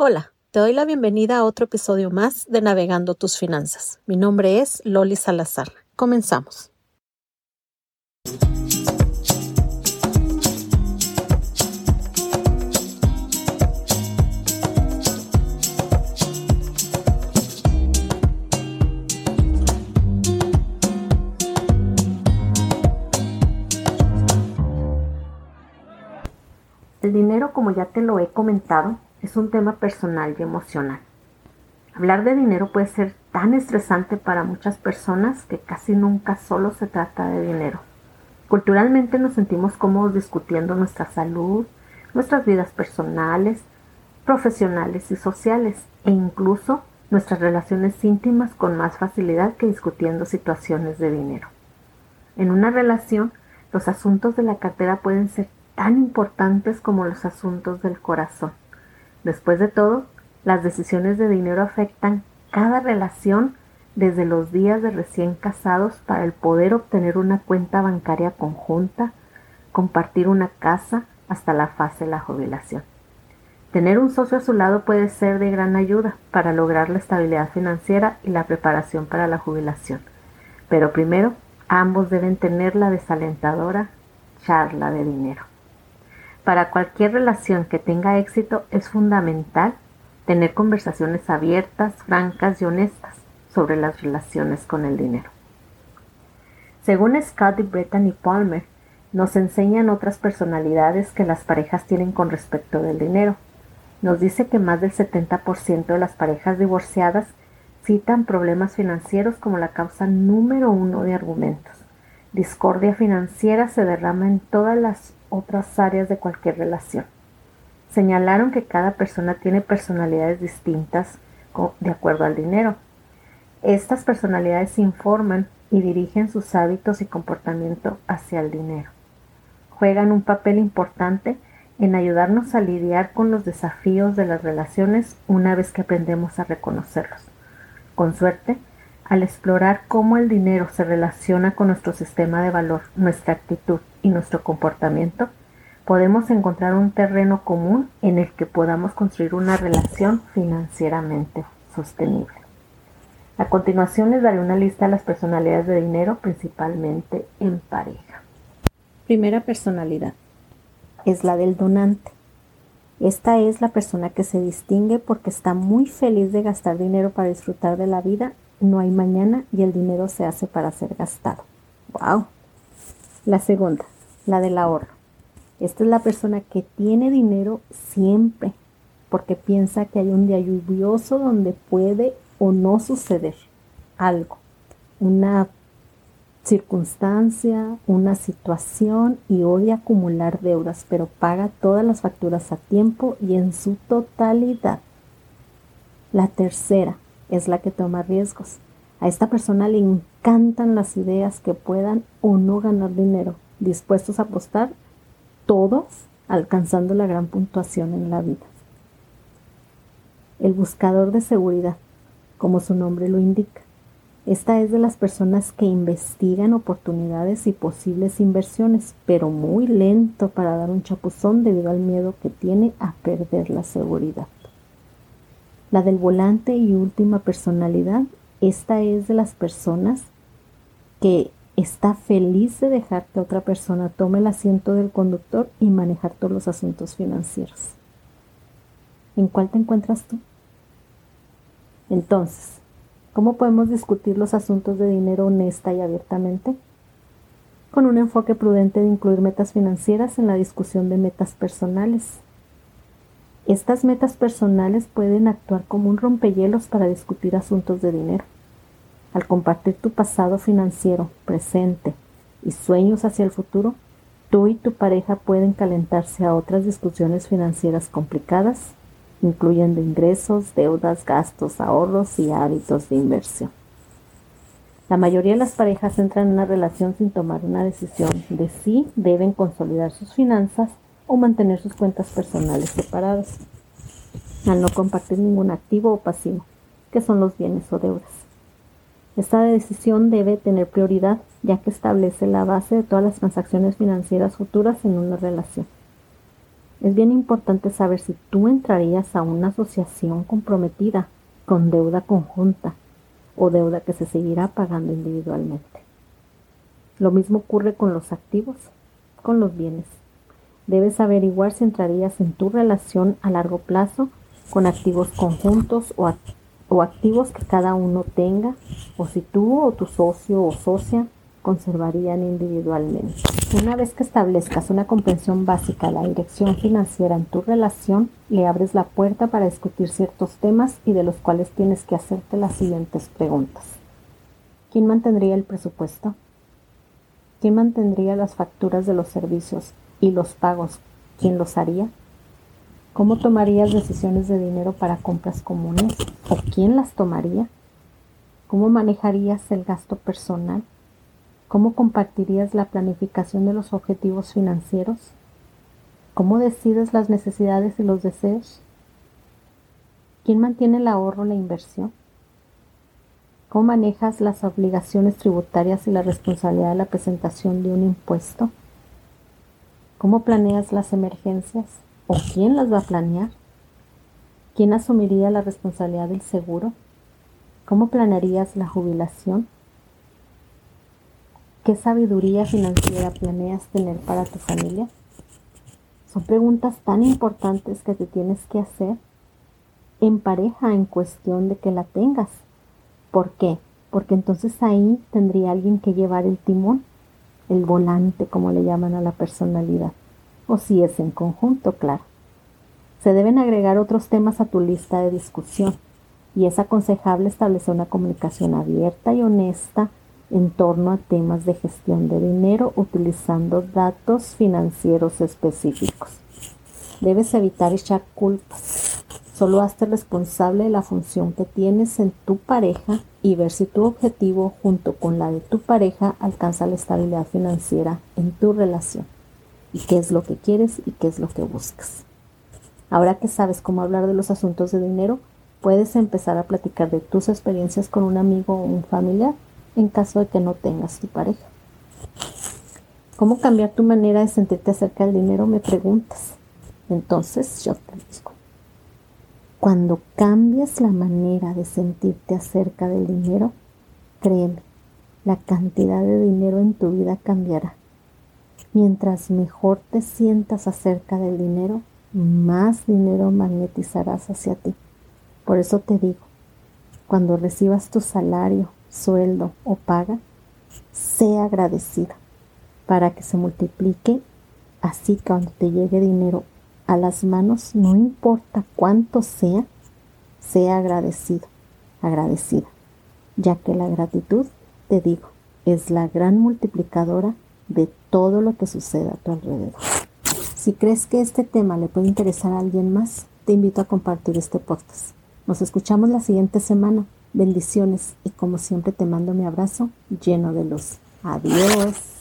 Hola, te doy la bienvenida a otro episodio más de Navegando tus finanzas. Mi nombre es Loli Salazar. Comenzamos. El dinero, como ya te lo he comentado, es un tema personal y emocional. Hablar de dinero puede ser tan estresante para muchas personas que casi nunca solo se trata de dinero. Culturalmente nos sentimos cómodos discutiendo nuestra salud, nuestras vidas personales, profesionales y sociales e incluso nuestras relaciones íntimas con más facilidad que discutiendo situaciones de dinero. En una relación, los asuntos de la cartera pueden ser tan importantes como los asuntos del corazón. Después de todo, las decisiones de dinero afectan cada relación desde los días de recién casados para el poder obtener una cuenta bancaria conjunta, compartir una casa hasta la fase de la jubilación. Tener un socio a su lado puede ser de gran ayuda para lograr la estabilidad financiera y la preparación para la jubilación. Pero primero, ambos deben tener la desalentadora charla de dinero. Para cualquier relación que tenga éxito es fundamental tener conversaciones abiertas, francas y honestas sobre las relaciones con el dinero. Según Scott y Brittany Palmer, nos enseñan otras personalidades que las parejas tienen con respecto del dinero. Nos dice que más del 70% de las parejas divorciadas citan problemas financieros como la causa número uno de argumentos. Discordia financiera se derrama en todas las otras áreas de cualquier relación. Señalaron que cada persona tiene personalidades distintas de acuerdo al dinero. Estas personalidades informan y dirigen sus hábitos y comportamiento hacia el dinero. Juegan un papel importante en ayudarnos a lidiar con los desafíos de las relaciones una vez que aprendemos a reconocerlos. Con suerte, al explorar cómo el dinero se relaciona con nuestro sistema de valor, nuestra actitud y nuestro comportamiento, podemos encontrar un terreno común en el que podamos construir una relación financieramente sostenible. A continuación les daré una lista de las personalidades de dinero, principalmente en pareja. Primera personalidad es la del donante. Esta es la persona que se distingue porque está muy feliz de gastar dinero para disfrutar de la vida, no hay mañana y el dinero se hace para ser gastado. ¡Wow! La segunda, la del ahorro. Esta es la persona que tiene dinero siempre porque piensa que hay un día lluvioso donde puede o no suceder algo, una circunstancia, una situación y odia acumular deudas, pero paga todas las facturas a tiempo y en su totalidad. La tercera es la que toma riesgos. A esta persona le encantan las ideas que puedan o no ganar dinero, dispuestos a apostar todo alcanzando la gran puntuación en la vida. El buscador de seguridad, como su nombre lo indica. Esta es de las personas que investigan oportunidades y posibles inversiones, pero muy lento para dar un chapuzón debido al miedo que tiene a perder la seguridad. La del volante y última personalidad, esta es de las personas que está feliz de dejar que otra persona tome el asiento del conductor y manejar todos los asuntos financieros. ¿En cuál te encuentras tú? Entonces, ¿cómo podemos discutir los asuntos de dinero honesta y abiertamente? Con un enfoque prudente de incluir metas financieras en la discusión de metas personales. Estas metas personales pueden actuar como un rompehielos para discutir asuntos de dinero. Al compartir tu pasado financiero, presente y sueños hacia el futuro, tú y tu pareja pueden calentarse a otras discusiones financieras complicadas, incluyendo ingresos, deudas, gastos, ahorros y hábitos de inversión. La mayoría de las parejas entran en una relación sin tomar una decisión de si deben consolidar sus finanzas o mantener sus cuentas personales separadas, al no compartir ningún activo o pasivo, que son los bienes o deudas. Esta decisión debe tener prioridad ya que establece la base de todas las transacciones financieras futuras en una relación. Es bien importante saber si tú entrarías a una asociación comprometida con deuda conjunta o deuda que se seguirá pagando individualmente. Lo mismo ocurre con los activos, con los bienes. Debes averiguar si entrarías en tu relación a largo plazo con activos conjuntos o, o activos que cada uno tenga, o si tú o tu socio o socia conservarían individualmente. Una vez que establezcas una comprensión básica de la dirección financiera en tu relación, le abres la puerta para discutir ciertos temas y de los cuales tienes que hacerte las siguientes preguntas. ¿Quién mantendría el presupuesto? ¿Quién mantendría las facturas de los servicios y los pagos? ¿Quién los haría? ¿Cómo tomarías decisiones de dinero para compras comunes? ¿O quién las tomaría? ¿Cómo manejarías el gasto personal? ¿Cómo compartirías la planificación de los objetivos financieros? ¿Cómo decides las necesidades y los deseos? ¿Quién mantiene el ahorro o la inversión? ¿Cómo manejas las obligaciones tributarias y la responsabilidad de la presentación de un impuesto? ¿Cómo planeas las emergencias? ¿O quién las va a planear? ¿Quién asumiría la responsabilidad del seguro? ¿Cómo planearías la jubilación? ¿Qué sabiduría financiera planeas tener para tu familia? Son preguntas tan importantes que te tienes que hacer en pareja en cuestión de que la tengas. ¿Por qué? Porque entonces ahí tendría alguien que llevar el timón, el volante, como le llaman a la personalidad. O si es en conjunto, claro. Se deben agregar otros temas a tu lista de discusión y es aconsejable establecer una comunicación abierta y honesta en torno a temas de gestión de dinero utilizando datos financieros específicos. Debes evitar echar culpas. Solo hazte responsable de la función que tienes en tu pareja y ver si tu objetivo junto con la de tu pareja alcanza la estabilidad financiera en tu relación y qué es lo que quieres y qué es lo que buscas. Ahora que sabes cómo hablar de los asuntos de dinero, puedes empezar a platicar de tus experiencias con un amigo o un familiar en caso de que no tengas tu pareja. ¿Cómo cambiar tu manera de sentirte acerca del dinero? Me preguntas. Entonces yo te digo, cuando cambias la manera de sentirte acerca del dinero, créeme, la cantidad de dinero en tu vida cambiará. Mientras mejor te sientas acerca del dinero, más dinero magnetizarás hacia ti. Por eso te digo, cuando recibas tu salario sueldo o paga, sea agradecida para que se multiplique. Así que cuando te llegue dinero a las manos, no importa cuánto sea, sea agradecido, agradecida, ya que la gratitud, te digo, es la gran multiplicadora de todo lo que sucede a tu alrededor. Si crees que este tema le puede interesar a alguien más, te invito a compartir este podcast. Nos escuchamos la siguiente semana. Bendiciones y como siempre te mando mi abrazo lleno de luz. Adiós.